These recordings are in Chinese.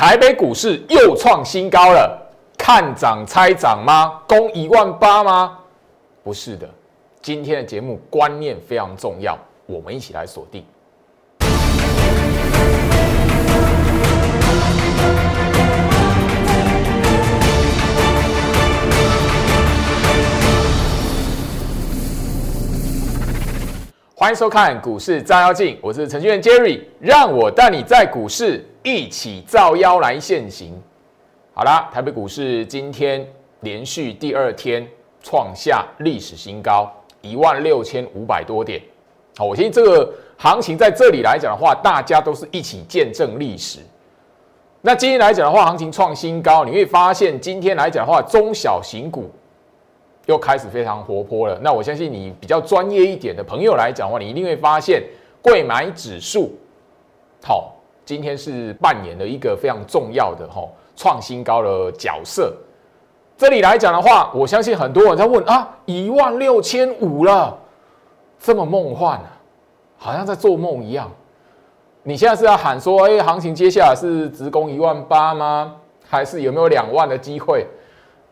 台北股市又创新高了，看涨猜涨吗？攻一万八吗？不是的，今天的节目观念非常重要，我们一起来锁定。欢迎收看股市照妖镜，我是程序员 Jerry，让我带你在股市一起照妖来现行。好啦，台北股市今天连续第二天创下历史新高，一万六千五百多点。好，我相信这个行情在这里来讲的话，大家都是一起见证历史。那今天来讲的话，行情创新高，你会发现今天来讲的话，中小型股。又开始非常活泼了。那我相信你比较专业一点的朋友来讲的话，你一定会发现，贵买指数，好，今天是扮演了一个非常重要的哈创新高的角色。这里来讲的话，我相信很多人在问啊，一万六千五了，这么梦幻啊，好像在做梦一样。你现在是要喊说，哎，行情接下来是直攻一万八吗？还是有没有两万的机会？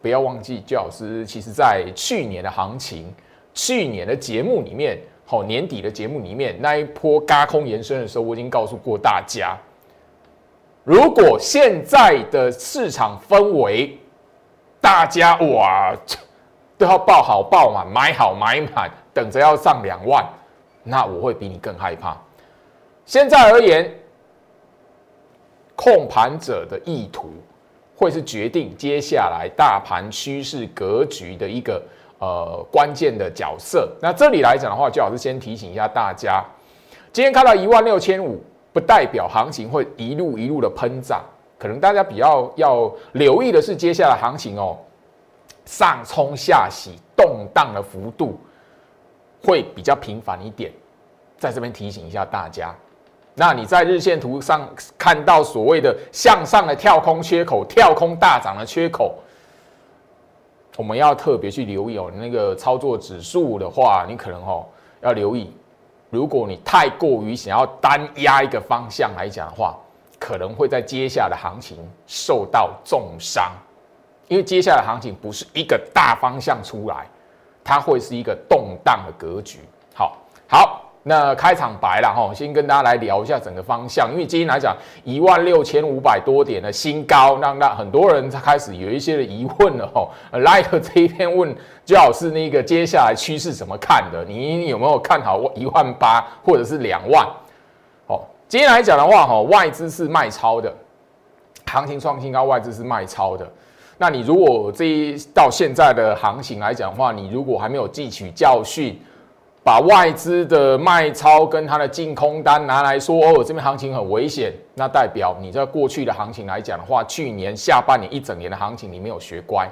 不要忘记，焦老师其实在去年的行情、去年的节目里面，好年底的节目里面那一波嘎空延伸的时候，我已经告诉过大家，如果现在的市场氛围，大家哇都要报好报满、买好买满，等着要上两万，那我会比你更害怕。现在而言，控盘者的意图。会是决定接下来大盘趋势格局的一个呃关键的角色。那这里来讲的话，最好是先提醒一下大家，今天看到一万六千五，不代表行情会一路一路的喷涨。可能大家比较要留意的是，接下来行情哦，上冲下洗，动荡的幅度会比较频繁一点。在这边提醒一下大家。那你在日线图上看到所谓的向上的跳空缺口、跳空大涨的缺口，我们要特别去留意哦。那个操作指数的话，你可能哦要留意，如果你太过于想要单压一个方向来讲的话，可能会在接下来的行情受到重伤，因为接下来行情不是一个大方向出来，它会是一个动荡的格局。好，好。那开场白了哈，先跟大家来聊一下整个方向，因为今天来讲一万六千五百多点的新高，让那很多人开始有一些的疑问了哈。Like 这一篇问，最好是那个接下来趋势怎么看的？你有没有看好一万八或者是两万？哦，今天来讲的话哈，外资是卖超的，行情创新高，外资是卖超的。那你如果这一到现在的行情来讲的话，你如果还没有汲取教训。把外资的卖超跟它的净空单拿来说，哦，这边行情很危险，那代表你在过去的行情来讲的话，去年下半年一整年的行情你没有学乖。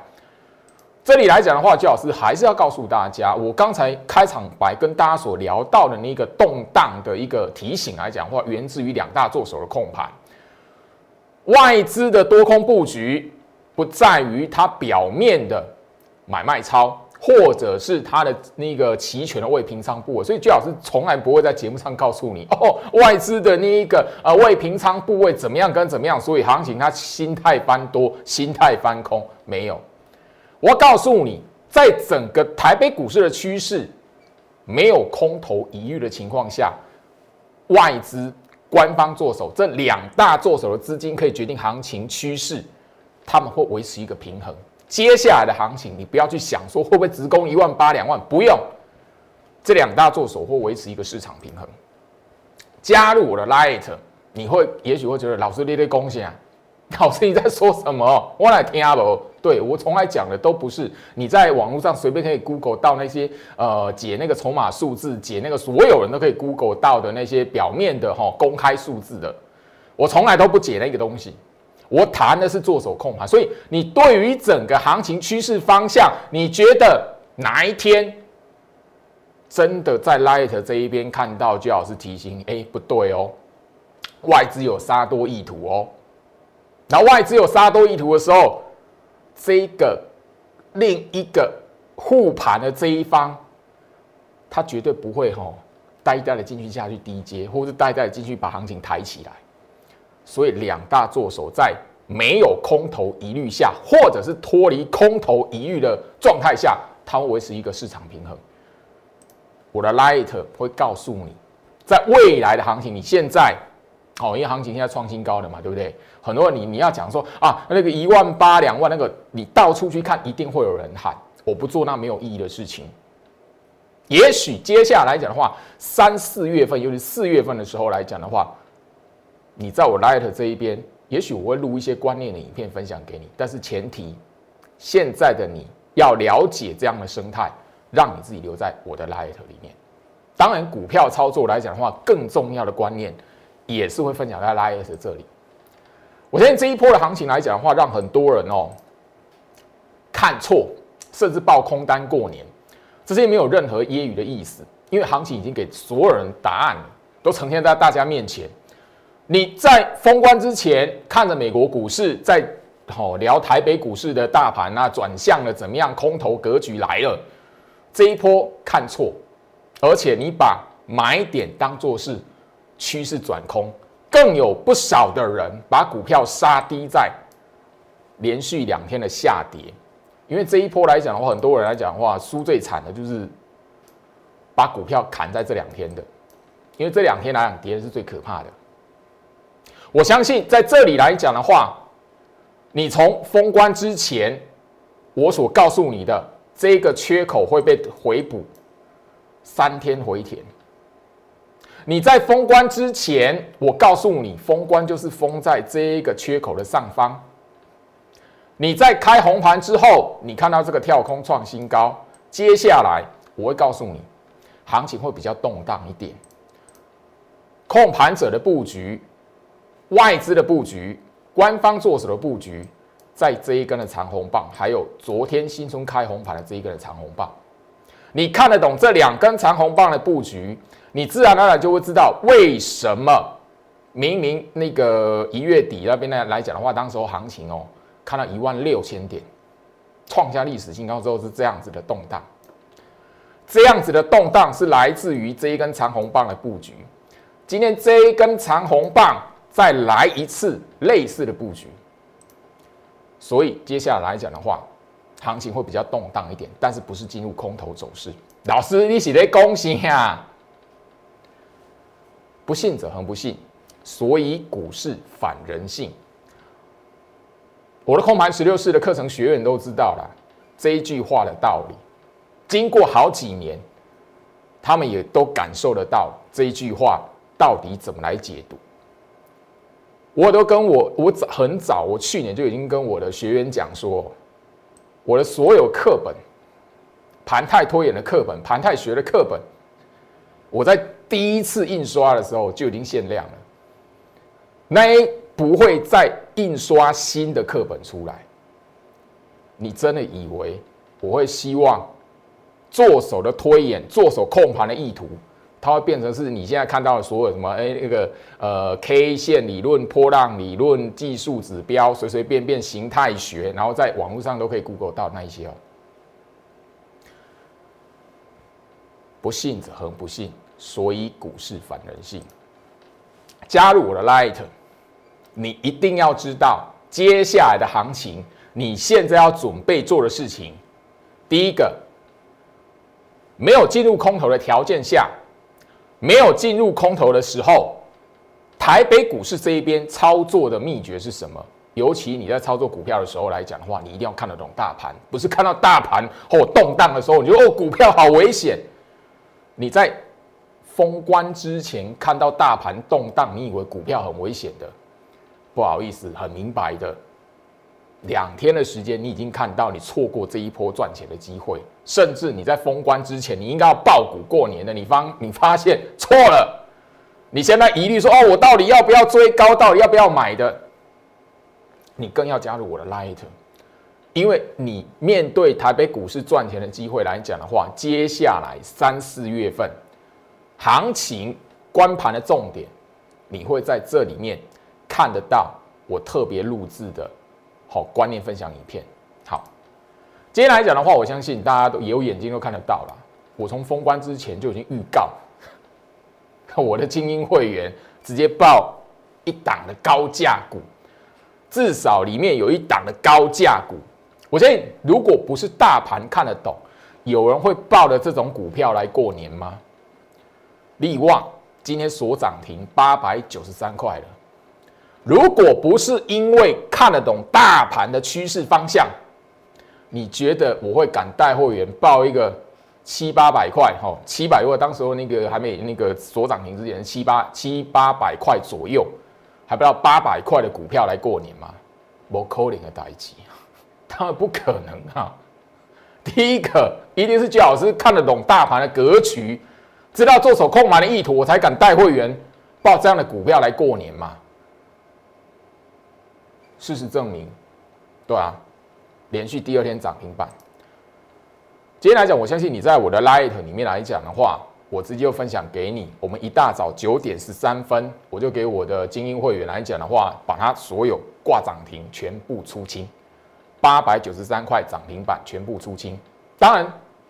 这里来讲的话，周老师还是要告诉大家，我刚才开场白跟大家所聊到的那个动荡的一个提醒来讲的话，源自于两大作手的控盘，外资的多空布局不在于它表面的买卖超。或者是它的那个期权的未平仓部位，所以最好是从来不会在节目上告诉你哦，外资的那一个呃未平仓部位怎么样跟怎么样，所以行情它心态翻多，心态翻空没有。我告诉你，在整个台北股市的趋势没有空头疑虑的情况下，外资官方做手这两大做手的资金可以决定行情趋势，他们会维持一个平衡。接下来的行情，你不要去想说会不会直攻一万八两万，不用，这两大做手或维持一个市场平衡。加入我的 Light，你会也许会觉得老师列列恭喜啊，老师你在说什么？我来听阿不？对我从来讲的都不是你在网络上随便可以 Google 到那些呃解那个筹码数字，解那个所有人都可以 Google 到的那些表面的哈公开数字的，我从来都不解那个东西。我谈的是做手控盘，所以你对于整个行情趋势方向，你觉得哪一天真的在 Light 这一边看到，就好是提醒，哎，不对哦，外资有杀多意图哦。然后外资有杀多意图的时候，这个另一个护盘的这一方，他绝对不会吼呆呆的进去下去低阶，或是呆呆的进去把行情抬起来。所以两大作手在没有空头疑虑下，或者是脱离空头疑虑的状态下，它会维持一个市场平衡。我的 Light 会告诉你，在未来的行情，你现在，好，因为行情现在创新高了嘛，对不对？很多人你你要讲说啊，那个一万八两万那个，你到处去看，一定会有人喊，我不做那没有意义的事情。也许接下来讲的话，三四月份，尤其四月份的时候来讲的话，你在我 Light 这一边，也许我会录一些观念的影片分享给你，但是前提，现在的你要了解这样的生态，让你自己留在我的 Light 里面。当然，股票操作来讲的话，更重要的观念也是会分享在 Light 这里。我相信这一波的行情来讲的话，让很多人哦看错，甚至爆空单过年。这些没有任何揶揄的意思，因为行情已经给所有人答案，都呈现在大家面前。你在封关之前看着美国股市，在好聊台北股市的大盘啊，转向了怎么样？空头格局来了，这一波看错，而且你把买点当做是趋势转空，更有不少的人把股票杀低在连续两天的下跌。因为这一波来讲的话，很多人来讲的话，输最惨的就是把股票砍在这两天的，因为这两天来讲跌是最可怕的。我相信在这里来讲的话，你从封关之前，我所告诉你的这个缺口会被回补三天回填。你在封关之前，我告诉你，封关就是封在这一个缺口的上方。你在开红盘之后，你看到这个跳空创新高，接下来我会告诉你，行情会比较动荡一点。控盘者的布局、外资的布局、官方做手的布局，在这一根的长红棒，还有昨天新春开红盘的这一根的长红棒，你看得懂这两根长红棒的布局，你自然而然就会知道为什么明明那个一月底那边呢来讲的话，当时候行情哦。看到一万六千点，创下历史新高之后是这样子的动荡，这样子的动荡是来自于这一根长红棒的布局。今天这一根长红棒再来一次类似的布局，所以接下来来讲的话，行情会比较动荡一点，但是不是进入空头走势。老师，你是在恭喜呀？不信者恒不信，所以股市反人性。我的空盘十六式的课程学员都知道了这一句话的道理。经过好几年，他们也都感受得到这一句话到底怎么来解读。我都跟我我早很早，我去年就已经跟我的学员讲说，我的所有课本、盘态拖延的课本、盘态学的课本，我在第一次印刷的时候就已经限量了。那。不会再印刷新的课本出来。你真的以为我会希望做手的推演、做手控盘的意图，它会变成是你现在看到的所有什么？哎，那个呃，K 线理论、波浪理论、技术指标，随随便便形态学，然后在网络上都可以 Google 到那一些哦。不信者恒不信，所以股市反人性。加入我的 Light。你一定要知道接下来的行情，你现在要准备做的事情。第一个，没有进入空头的条件下，没有进入空头的时候，台北股市这一边操作的秘诀是什么？尤其你在操作股票的时候来讲的话，你一定要看得懂大盘，不是看到大盘或动荡的时候，你就哦股票好危险。你在封关之前看到大盘动荡，你以为股票很危险的？不好意思，很明白的，两天的时间，你已经看到你错过这一波赚钱的机会，甚至你在封关之前，你应该要爆股过年的，你方你发现错了，你现在疑虑说哦，我到底要不要追高，到底要不要买的？你更要加入我的 Light，因为你面对台北股市赚钱的机会来讲的话，接下来三四月份行情关盘的重点，你会在这里面。看得到我特别录制的好观念分享影片。今天来讲的话，我相信大家都有眼睛都看得到了。我从封关之前就已经预告，我的精英会员直接报一档的高价股，至少里面有一档的高价股。我相信，如果不是大盘看得懂，有人会抱着这种股票来过年吗？利旺今天所涨停八百九十三块了。如果不是因为看得懂大盘的趋势方向，你觉得我会敢带会员报一个七八百块？哈，七百块，当时候那个还没那个所涨停之前，七八七八百块左右，还不到八百块的股票来过年吗？不可能的代机，当然不可能啊！第一个一定是最好是看得懂大盘的格局，知道做手控盘的意图，我才敢带会员报这样的股票来过年嘛。事实证明，对啊，连续第二天涨停板。今天来讲，我相信你在我的 Light 里面来讲的话，我直接就分享给你。我们一大早九点十三分，我就给我的精英会员来讲的话，把它所有挂涨停全部出清，八百九十三块涨停板全部出清。当然，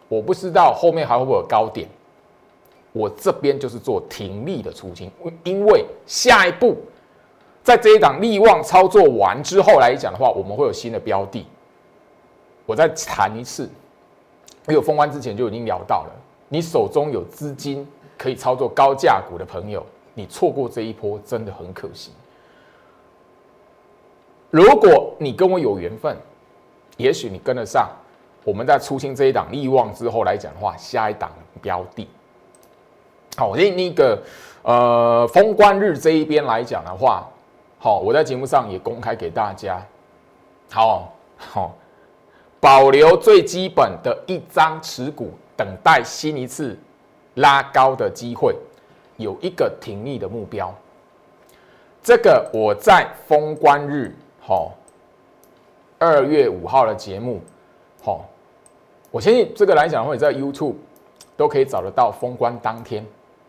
我不知道后面还会不会有高点，我这边就是做停利的出清，因为下一步。在这一档利旺操作完之后来讲的话，我们会有新的标的。我再谈一次，因为封关之前就已经聊到了，你手中有资金可以操作高价股的朋友，你错过这一波真的很可惜。如果你跟我有缘分，也许你跟得上，我们在出清这一档利旺之后来讲的话，下一档标的。好，那那个呃封关日这一边来讲的话。好，我在节目上也公开给大家。好好，保留最基本的一张持股，等待新一次拉高的机会，有一个停利的目标。这个我在封关日，好，二月五号的节目，好，我相信这个来讲的话，在 YouTube 都可以找得到。封关当天，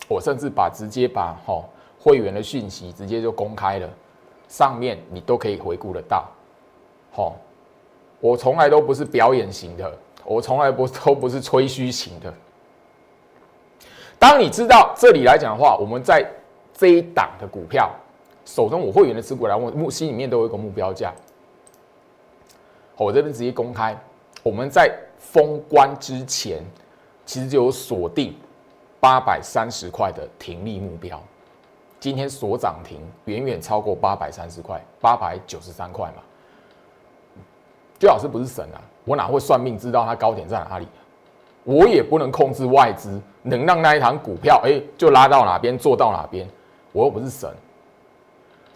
我甚至把直接把哈会员的讯息直接就公开了。上面你都可以回顾得到，好，我从来都不是表演型的，我从来不 都不是吹嘘型的。当你知道这里来讲的话，我们在这一档的股票手中，我会员的持股来，我目心里面都有一个目标价。我这边直接公开，我们在封关之前，其实就有锁定八百三十块的停利目标。今天所涨停远远超过八百三十块，八百九十三块嘛。最好是不是神啊？我哪会算命知道它高点在哪里？我也不能控制外资，能让那一堂股票哎就拉到哪边做到哪边。我又不是神，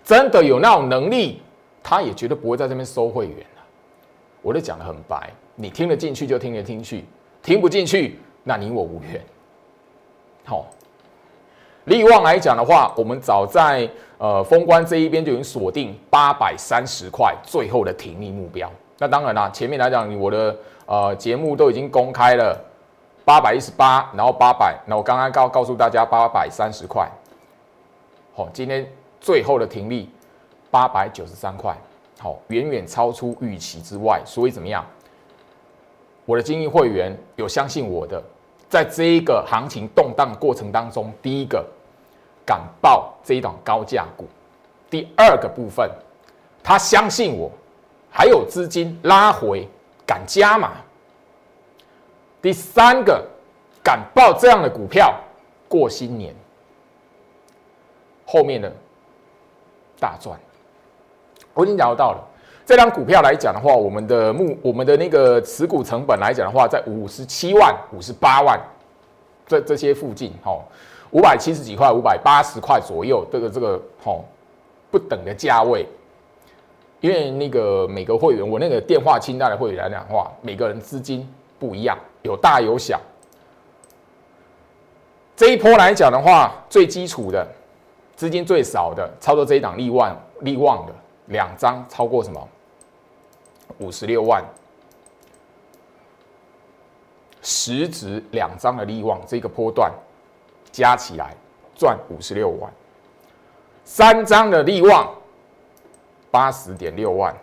真的有那种能力，他也绝对不会在这边收会员我都讲的很白，你听得进去就听得进去，听不进去那你我无缘。好。利旺来讲的话，我们早在呃封关这一边就已经锁定八百三十块最后的停利目标。那当然啦，前面来讲我的呃节目都已经公开了八百一十八，然后八百，那我刚刚告告诉大家八百三十块。好，今天最后的停利八百九十三块，好，远远超出预期之外。所以怎么样？我的精英会员有相信我的。在这一个行情动荡过程当中，第一个敢报这一档高价股，第二个部分，他相信我，还有资金拉回敢加码，第三个敢报这样的股票过新年，后面的大赚，我已经聊到了。这张股票来讲的话，我们的目我们的那个持股成本来讲的话，在五十七万、五十八万这这些附近，哦，五百七十几块、五百八十块左右，这个这个哦不等的价位。因为那个每个会员，我那个电话清单的会员来讲的话，每个人资金不一样，有大有小。这一波来讲的话，最基础的资金最少的，操作这一档利旺利旺的。两张超过什么？五十六万，实值两张的利旺这个波段加起来赚五十六万，三张的利旺八十点六万，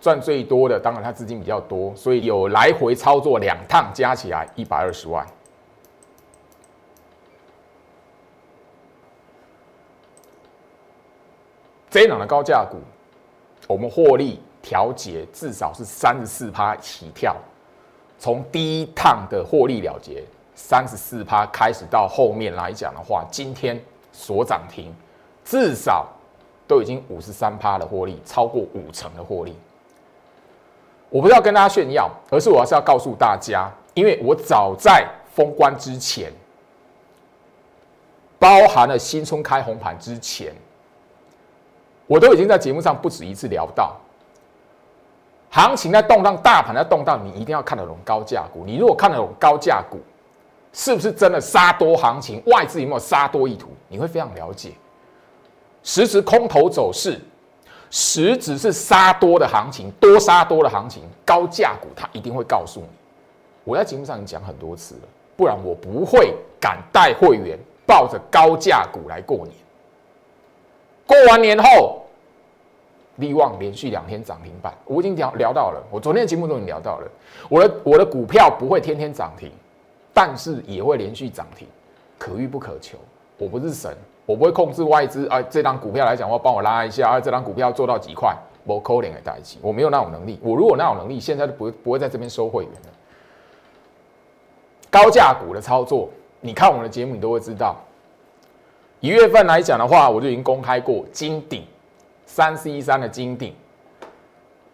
赚最多的当然他资金比较多，所以有来回操作两趟加起来一百二十万。这一档的高价股，我们获利调节至少是三十四趴起跳，从第一趟的获利了结三十四趴开始到后面来讲的话，今天所涨停至少都已经五十三趴的获利，超过五成的获利。我不是要跟大家炫耀，而是我要是要告诉大家，因为我早在封关之前，包含了新春开红盘之前，我都已经在节目上不止一次聊到，行情在动荡，大盘在动荡，你一定要看得懂高价股。你如果看得懂高价股，是不是真的杀多行情？外资有没有杀多意图？你会非常了解，实时空头走势。实质是杀多的行情，多杀多的行情，高价股它一定会告诉你。我在节目上已经讲很多次了，不然我不会敢带会员抱着高价股来过年。过完年后，利旺连续两天涨停板，我已经聊聊到了，我昨天的节目中已经聊到了。我的我的股票不会天天涨停，但是也会连续涨停，可遇不可求。我不是神。我不会控制外资啊，这张股票来讲，话帮我拉一下啊，这张股票做到几块，我扣两个代起，我没有那种能力。我如果那种能力，现在都不不会在这边收会员了。高价股的操作，你看我们的节目，你都会知道。一月份来讲的话，我就已经公开过金鼎三四一三的金鼎，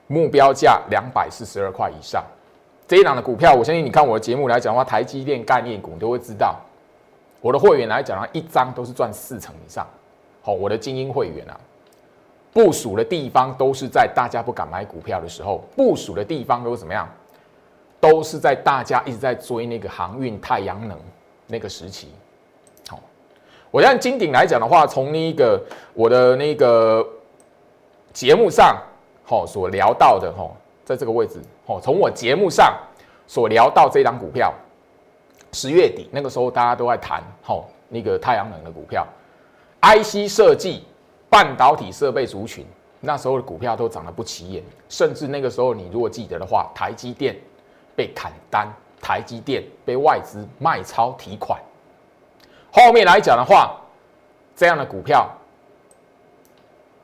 目标价两百四十二块以上。这一档的股票，我相信你看我的节目来讲的话，台积电概念股都会知道。我的会员来讲呢，一张都是赚四成以上。好，我的精英会员啊，部署的地方都是在大家不敢买股票的时候，部署的地方都是怎么样？都是在大家一直在追那个航运、太阳能那个时期。好，我按金鼎来讲的话，从那个我的那个节目上，好所聊到的，哈，在这个位置，好，从我节目上所聊到这张股票。十月底那个时候，大家都在谈吼那个太阳能的股票，IC 设计、半导体设备族群，那时候的股票都涨得不起眼，甚至那个时候你如果记得的话，台积电被砍单，台积电被外资卖超提款。后面来讲的话，这样的股票，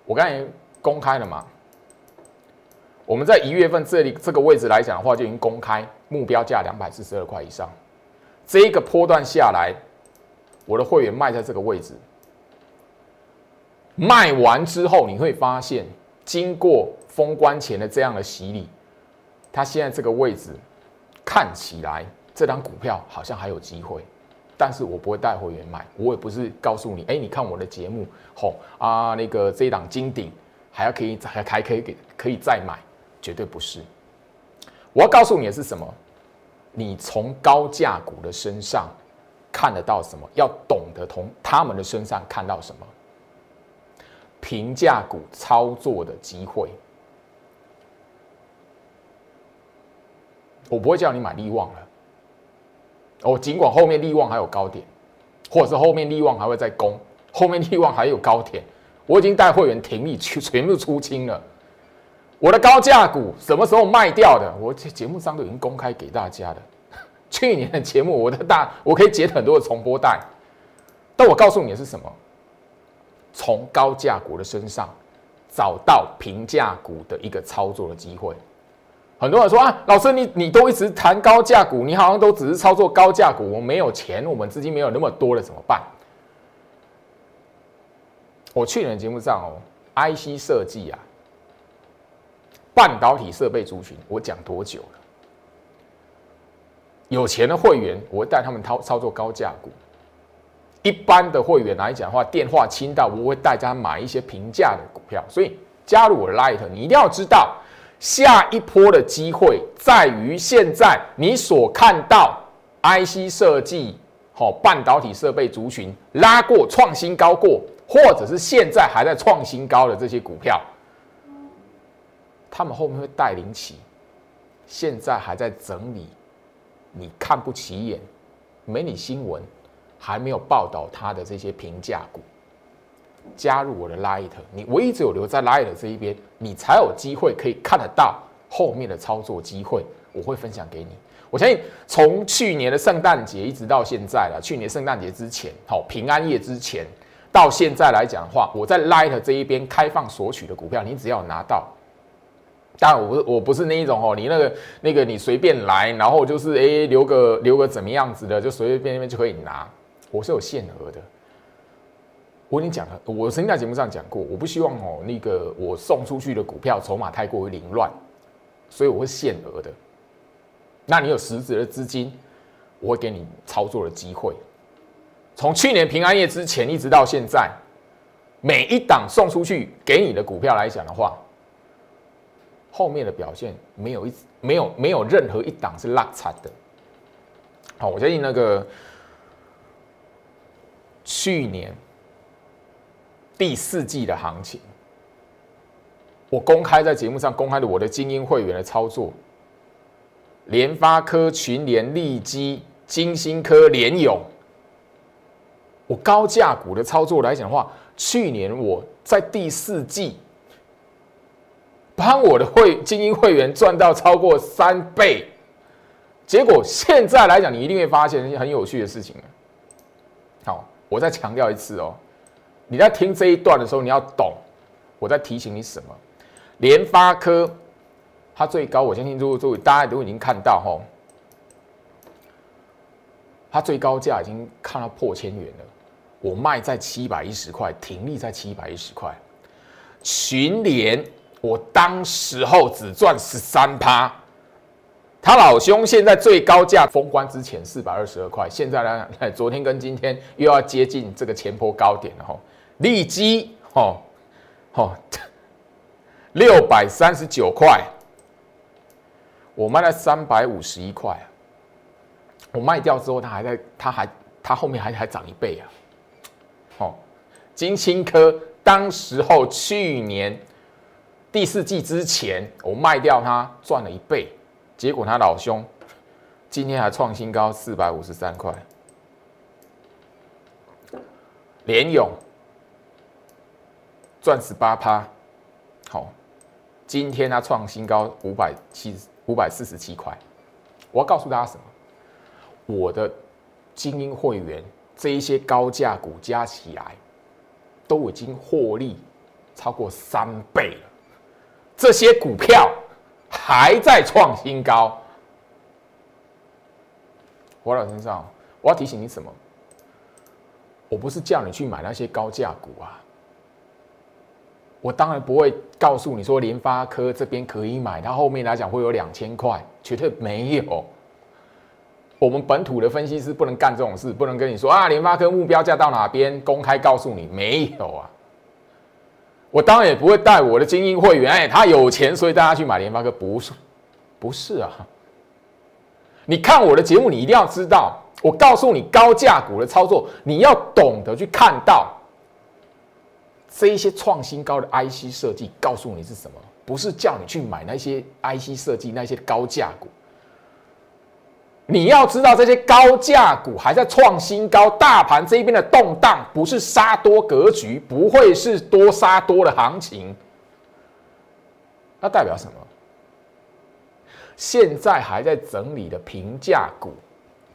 我刚才公开了嘛？我们在一月份这里这个位置来讲的话，就已经公开目标价两百四十二块以上。这一个波段下来，我的会员卖在这个位置，卖完之后你会发现，经过封关前的这样的洗礼，它现在这个位置看起来这张股票好像还有机会，但是我不会带会员买，我也不是告诉你，哎，你看我的节目，吼啊，那个这一档金顶还要可以还还可以给可以再买，绝对不是。我要告诉你的是什么？你从高价股的身上看得到什么？要懂得从他们的身上看到什么？平价股操作的机会。我不会叫你买利旺了。哦，尽管后面利旺还有高点，或者是后面利旺还会再攻，后面利旺还有高点，我已经带会员停利去全部出清了。我的高价股什么时候卖掉的？我节目上都已经公开给大家的。去年的节目，我的大我可以截很多的重播带，但我告诉你的是什么？从高价股的身上找到平价股的一个操作的机会。很多人说啊，老师你你都一直谈高价股，你好像都只是操作高价股，我们没有钱，我们资金没有那么多了，怎么办？我去年的节目上哦，IC 设计啊。半导体设备族群，我讲多久了？有钱的会员，我会带他们操操作高价股；一般的会员来讲的话，电话轻到，我会带他买一些平价的股票。所以加入我的 Light，你一定要知道，下一波的机会在于现在你所看到 IC 设计、好半导体设备族群拉过创新高过，或者是现在还在创新高的这些股票。他们后面会带领起，现在还在整理，你看不起眼，没你新闻，还没有报道他的这些平价股，加入我的 Light，你唯一只有留在 Light 这一边，你才有机会可以看得到后面的操作机会，我会分享给你。我相信从去年的圣诞节一直到现在了，去年圣诞节之前，好平安夜之前，到现在来讲的话，我在 Light 这一边开放索取的股票，你只要拿到。当然，我不是我不是那一种哦，你那个那个你随便来，然后就是哎留个留个怎么样子的，就随随便便就可以拿。我是有限额的。我跟你讲了，我曾经在节目上讲过，我不希望哦那个我送出去的股票筹码太过于凌乱，所以我会限额的。那你有实质的资金，我会给你操作的机会。从去年平安夜之前一直到现在，每一档送出去给你的股票来讲的话。后面的表现没有一没有没有任何一档是落差的。好，我相信那个去年第四季的行情，我公开在节目上公开的我的精英会员的操作，联发科、群联、利基、金星科、联勇，我高价股的操作来讲的话，去年我在第四季。帮我的会精英会员赚到超过三倍，结果现在来讲，你一定会发现一些很有趣的事情。好，我再强调一次哦，你在听这一段的时候，你要懂我在提醒你什么。联发科它最高，我相信诸位诸位大家都已经看到哈，它最高价已经看到破千元了。我卖在七百一十块，停利在七百一十块，群联。我当时候只赚十三趴，他老兄现在最高价封关之前四百二十二块，现在呢，昨天跟今天又要接近这个前坡高点了哈。利基哦哦，六百三十九块，我卖了三百五十一块，我卖掉之后，它还在，它还它后面还还涨一倍啊。哦，金星科当时候去年。第四季之前，我卖掉它赚了一倍，结果他老兄今天还创新高四百五十三块。联勇赚十八趴，好，今天它创新高五百七五百四十七块。我要告诉大家什么？我的精英会员这一些高价股加起来，都已经获利超过三倍了。这些股票还在创新高，我老先生，我要提醒你什么？我不是叫你去买那些高价股啊，我当然不会告诉你说联发科这边可以买，它后面来讲会有两千块，绝对没有。我们本土的分析师不能干这种事，不能跟你说啊，联发科目标价到哪边，公开告诉你没有啊。我当然也不会带我的精英会员，哎，他有钱，所以大家去买联发科，不是，不是啊。你看我的节目，你一定要知道，我告诉你高价股的操作，你要懂得去看到这一些创新高的 IC 设计，告诉你是什么，不是叫你去买那些 IC 设计那些高价股。你要知道，这些高价股还在创新高，大盘这边的动荡不是杀多格局，不会是多杀多的行情。那代表什么？现在还在整理的平价股，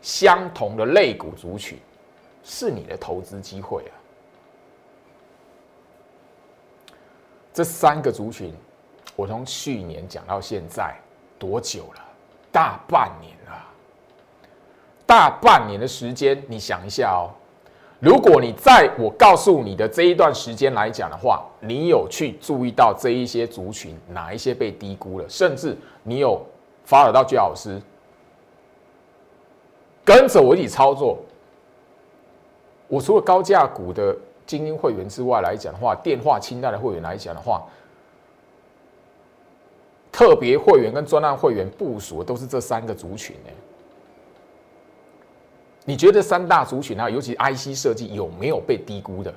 相同的类股族群，是你的投资机会啊！这三个族群，我从去年讲到现在多久了？大半年。大半年的时间，你想一下哦。如果你在我告诉你的这一段时间来讲的话，你有去注意到这一些族群哪一些被低估了，甚至你有发了到居老师，跟着我一起操作。我除了高价股的精英会员之外来讲的话，电话清单的会员来讲的话，特别会员跟专案会员部署的都是这三个族群呢。你觉得三大族群啊，尤其 IC 设计有没有被低估的？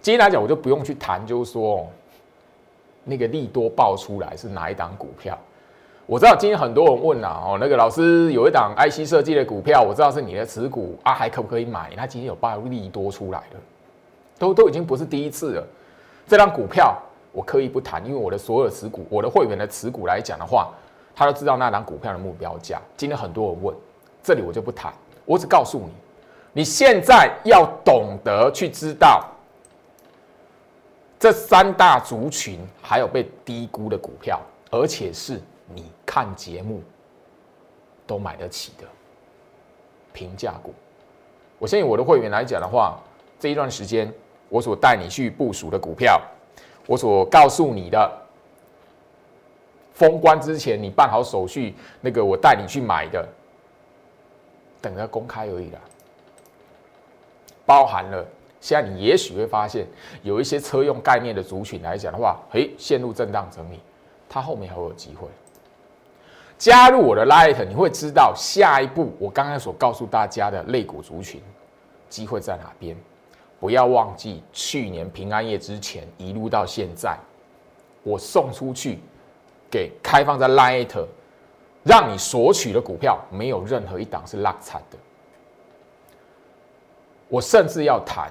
今天来讲，我就不用去谈，就是说那个利多爆出来是哪一档股票？我知道今天很多人问啊，哦，那个老师有一档 IC 设计的股票，我知道是你的持股啊，还可不可以买？他今天有爆利多出来的，都都已经不是第一次了。这张股票我刻意不谈，因为我的所有持股，我的会员的持股来讲的话，他都知道那档股票的目标价。今天很多人问，这里我就不谈。我只告诉你，你现在要懂得去知道这三大族群还有被低估的股票，而且是你看节目都买得起的平价股。我相信我的会员来讲的话，这一段时间我所带你去部署的股票，我所告诉你的，封关之前你办好手续，那个我带你去买的，等着公开而已啦。包含了现在你也许会发现有一些车用概念的族群来讲的话，嘿，陷入震荡整理，它后面还有机会。加入我的 Light，你会知道下一步我刚才所告诉大家的类股族群机会在哪边。不要忘记去年平安夜之前一路到现在，我送出去给开放在 Light，让你索取的股票没有任何一档是落惨的。我甚至要谈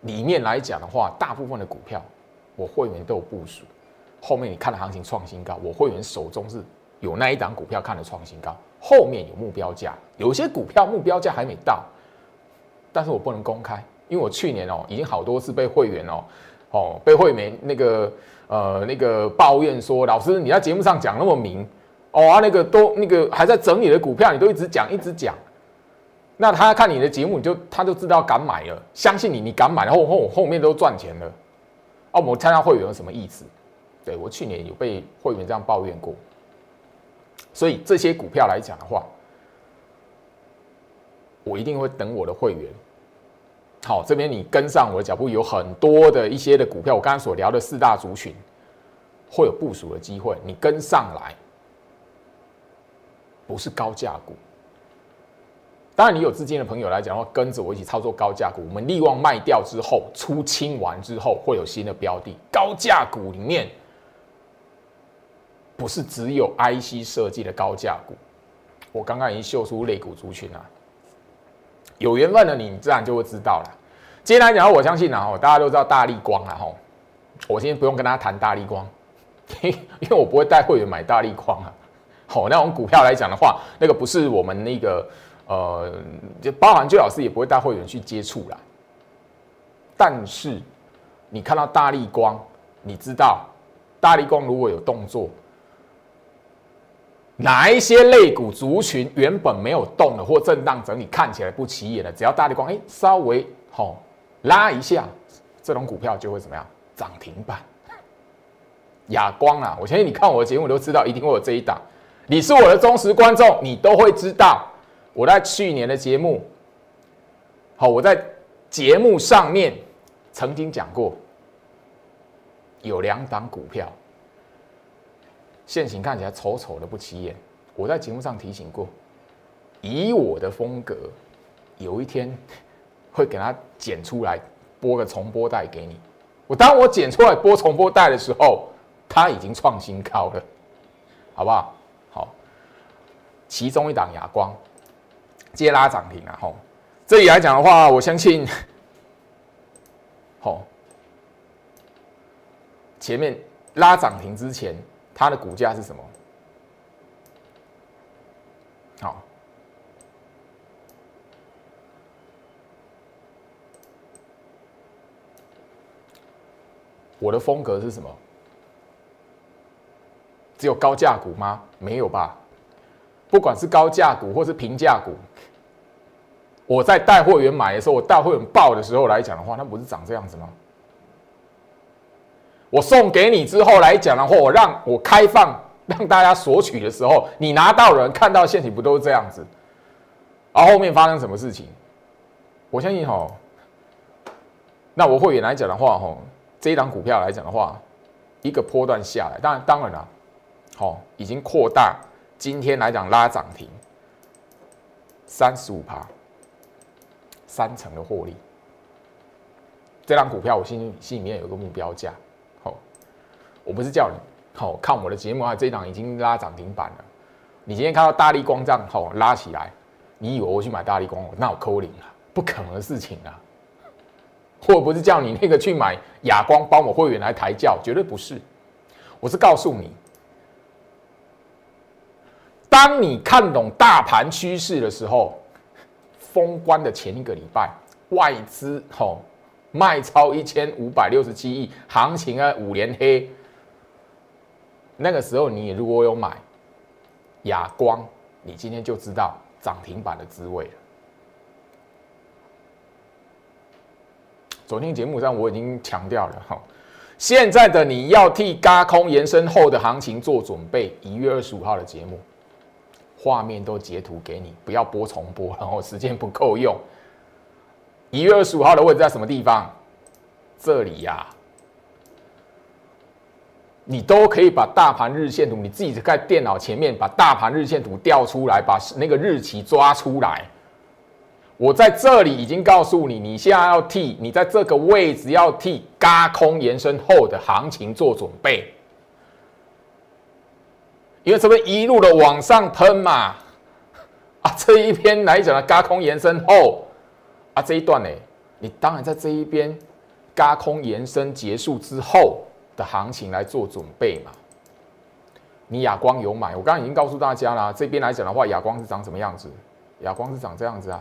里面来讲的话，大部分的股票我会员都有部署。后面你看的行情创新高，我会员手中是。有那一档股票看了创新高，后面有目标价，有些股票目标价还没到，但是我不能公开，因为我去年哦已经好多次被会员哦哦被会员那个呃那个抱怨说，老师你在节目上讲那么明哦啊那个都那个还在整理的股票，你都一直讲一直讲，那他看你的节目，你就他就知道敢买了，相信你，你敢买，然后后后面都赚钱了，哦，我参加会员有什么意思？对我去年有被会员这样抱怨过。所以这些股票来讲的话，我一定会等我的会员。好，这边你跟上我的脚步，有很多的一些的股票，我刚刚所聊的四大族群会有部署的机会，你跟上来，不是高价股。当然，你有资金的朋友来讲的话，跟着我一起操作高价股。我们利旺卖掉之后，出清完之后，会有新的标的。高价股里面。不是只有 IC 设计的高价股，我刚刚已经秀出类股族群了。有缘分的你，自然就会知道了。今天来讲，我相信啊，大家都知道大力光啊，吼，我今天不用跟大家谈大力光，因为我不会带会员买大力光啊。好，那种股票来讲的话，那个不是我们那个呃，就包含最老师也不会带会员去接触啦。但是你看到大力光，你知道大力光如果有动作。哪一些类股族群原本没有动的或震荡整理看起来不起眼的，只要大力光哎稍微好拉一下，这种股票就会怎么样涨停板？哑光啊！我相信你看我的节目都知道，一定会有这一档。你是我的忠实观众，你都会知道我在去年的节目，好，我在节目上面曾经讲过，有两档股票。现形看起来丑丑的不起眼，我在节目上提醒过，以我的风格，有一天会给它剪出来播个重播带给你。我当我剪出来播重播带的时候，它已经创新高了，好不好？其中一档哑光接拉涨停啊！吼，这里来讲的话，我相信，好，前面拉涨停之前。它的股价是什么？好，我的风格是什么？只有高价股吗？没有吧。不管是高价股或是平价股，我在带货员买的时候，我带货员报的时候来讲的话，那不是长这样子吗？我送给你之后来讲的话，我让我开放让大家索取的时候，你拿到人看到现体不都是这样子？而后面发生什么事情？我相信哈，那我会员来讲的话哈，这一档股票来讲的话，一个波段下来，当然当然了，好，已经扩大，今天来讲拉涨停，三十五趴，三成的获利。这档股票我心心里面有个目标价。好我不是叫你好看我的节目啊，这一档已经拉涨停板了。你今天看到大力光这样好拉起来，你以为我去买大力光，那我扣零了，不可能的事情啊！我不是叫你那个去买哑光帮我会员来抬轿，绝对不是。我是告诉你，当你看懂大盘趋势的时候，封关的前一个礼拜，外资吼卖超一千五百六十七亿，行情啊五连黑。那个时候你如果有买亚光，你今天就知道涨停板的滋味了。昨天节目上我已经强调了哈，现在的你要替高空延伸后的行情做准备。一月二十五号的节目，画面都截图给你，不要播重播，然后时间不够用。一月二十五号的位置在什么地方？这里呀，你都可以把大盘日线图，你自己在电脑前面把大盘日线图调出来，把那个日期抓出来。我在这里已经告诉你，你现在要替你在这个位置要替嘎空延伸后的行情做准备，因为这边一路的往上喷嘛，啊，这一边来讲的嘎空延伸后。啊，这一段呢，你当然在这一边，嘎空延伸结束之后的行情来做准备嘛。你亚光有买，我刚刚已经告诉大家了，这边来讲的话，亚光是长什么样子？亚光是长这样子啊。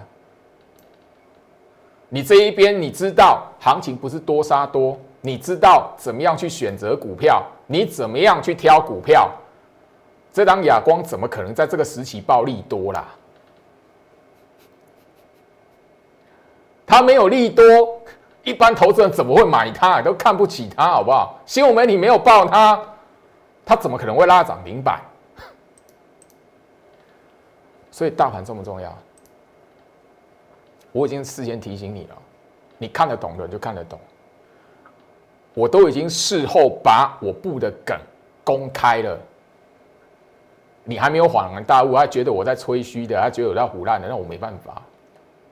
你这一边你知道行情不是多杀多，你知道怎么样去选择股票，你怎么样去挑股票？这张亚光怎么可能在这个时期暴利多啦？它没有利多，一般投资人怎么会买它？都看不起它，好不好？新闻媒体没有报它，它怎么可能会拉涨停板？所以大盘重不重要？我已经事先提醒你了，你看得懂的就看得懂。我都已经事后把我布的梗公开了，你还没有恍然大悟，还觉得我在吹嘘的，还觉得我在胡乱的，那我没办法。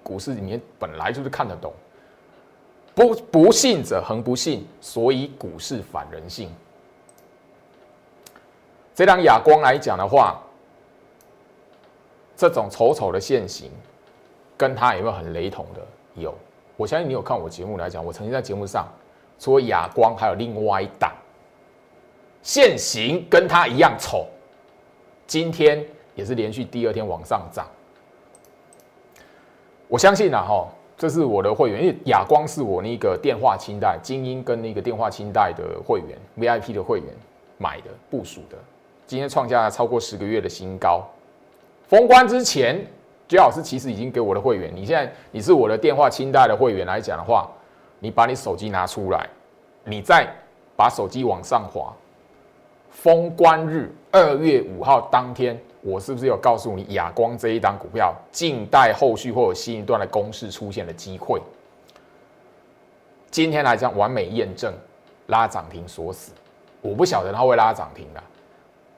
股市里面本来就是看得懂，不不信者恒不信，所以股市反人性。这张哑光来讲的话，这种丑丑的现形，跟它有没有很雷同的？有，我相信你有看我节目来讲，我曾经在节目上说哑光还有另外一档现形跟它一样丑，今天也是连续第二天往上涨。我相信啊，哈，这是我的会员，因为亚光是我那个电话清代精英跟那个电话清代的会员 VIP 的会员买的部署的，今天创下了超过十个月的新高。封关之前，最老师其实已经给我的会员，你现在你是我的电话清代的会员来讲的话，你把你手机拿出来，你再把手机往上滑，封关日二月五号当天。我是不是有告诉你，亚光这一档股票静待后续或有新一段的公式出现的机会？今天来讲完美验证，拉涨停锁死。我不晓得它会拉涨停的，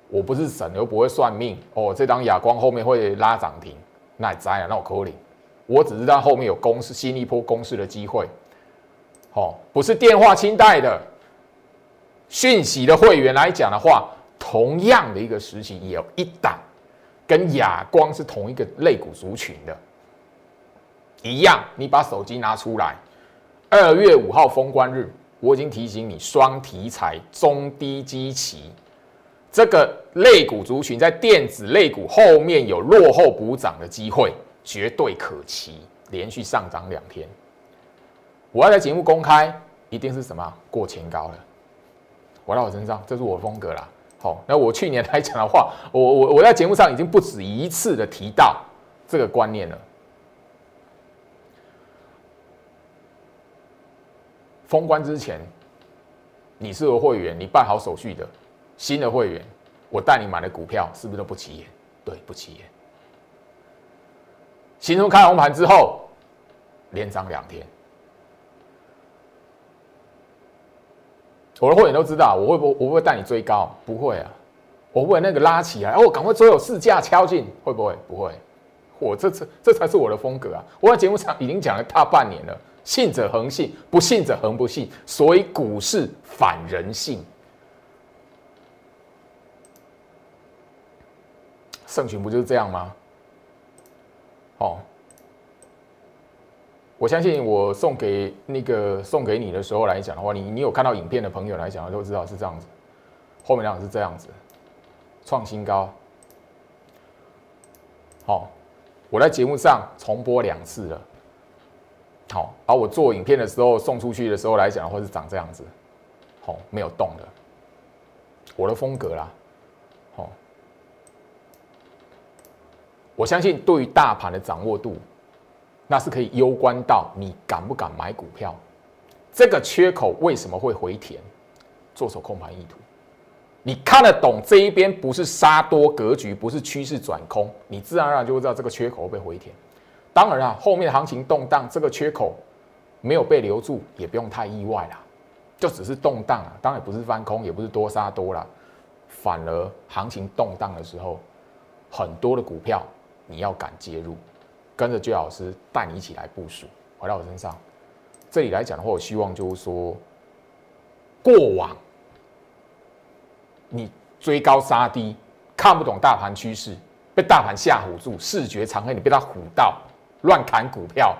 我不是神，又不会算命哦。这张亚光后面会拉涨停，那栽了，那我扣零。我只知道后面有公式新一波公式的机会。哦，不是电话清代的讯息的会员来讲的话，同样的一个时期也有一档。跟亚光是同一个类股族群的，一样。你把手机拿出来，二月五号封关日，我已经提醒你，双题材中低基期，这个类股族群在电子类股后面有落后补涨的机会，绝对可期，连续上涨两天。我要在节目公开，一定是什么过前高了，我在我身上，这是我的风格啦。好，那我去年来讲的话，我我我在节目上已经不止一次的提到这个观念了。封关之前，你是个会员，你办好手续的新的会员，我带你买的股票是不是都不起眼？对，不起眼。新春开红盘之后，连涨两天。我的会员都知道，我会不我不会带你追高，不会啊，我会那个拉起来，哦，赶快追有市价敲进，会不会？不会，我这次这才是我的风格啊！我在节目上已经讲了大半年了，信者恒信，不信者恒不信，所以股市反人性，圣群不就是这样吗？哦。我相信我送给那个送给你的时候来讲的话，你你有看到影片的朋友来讲都知道是这样子，后面两个是这样子，创新高。好，我在节目上重播两次了，好，而我做影片的时候送出去的时候来讲，或是长这样子，好，没有动的，我的风格啦，好，我相信对于大盘的掌握度，那是可以攸关到你敢不敢买股票，这个缺口为什么会回填，做手控盘意图，你看得懂这一边不是杀多格局，不是趋势转空，你自然而然就会知道这个缺口会被回填。当然啊，后面的行情动荡，这个缺口没有被留住，也不用太意外啦，就只是动荡啊，当然不是翻空，也不是多杀多啦，反而行情动荡的时候，很多的股票你要敢介入，跟着居老师带你一起来部署，回到我身上。这里来讲的话，我希望就是说，过往你追高杀低，看不懂大盘趋势，被大盘吓唬住，视觉长黑，你被他唬到。乱砍股票，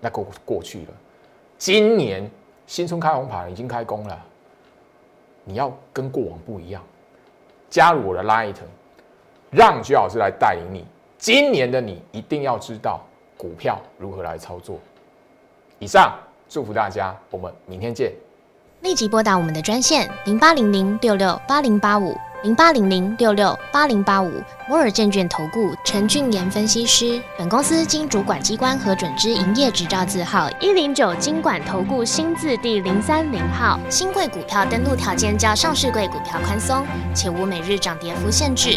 那过过去了。今年新春开红盘已经开工了，你要跟过往不一样，加入我的 Light，让徐老师来带领你。今年的你一定要知道股票如何来操作。以上祝福大家，我们明天见。立即拨打我们的专线零八零零六六八零八五。零八零零六六八零八五摩尔证券投顾陈俊言分析师，本公司经主管机关核准之营业执照字号一零九金管投顾新字第零三零号。新贵股票登录条件较上市贵股票宽松，且无每日涨跌幅限制。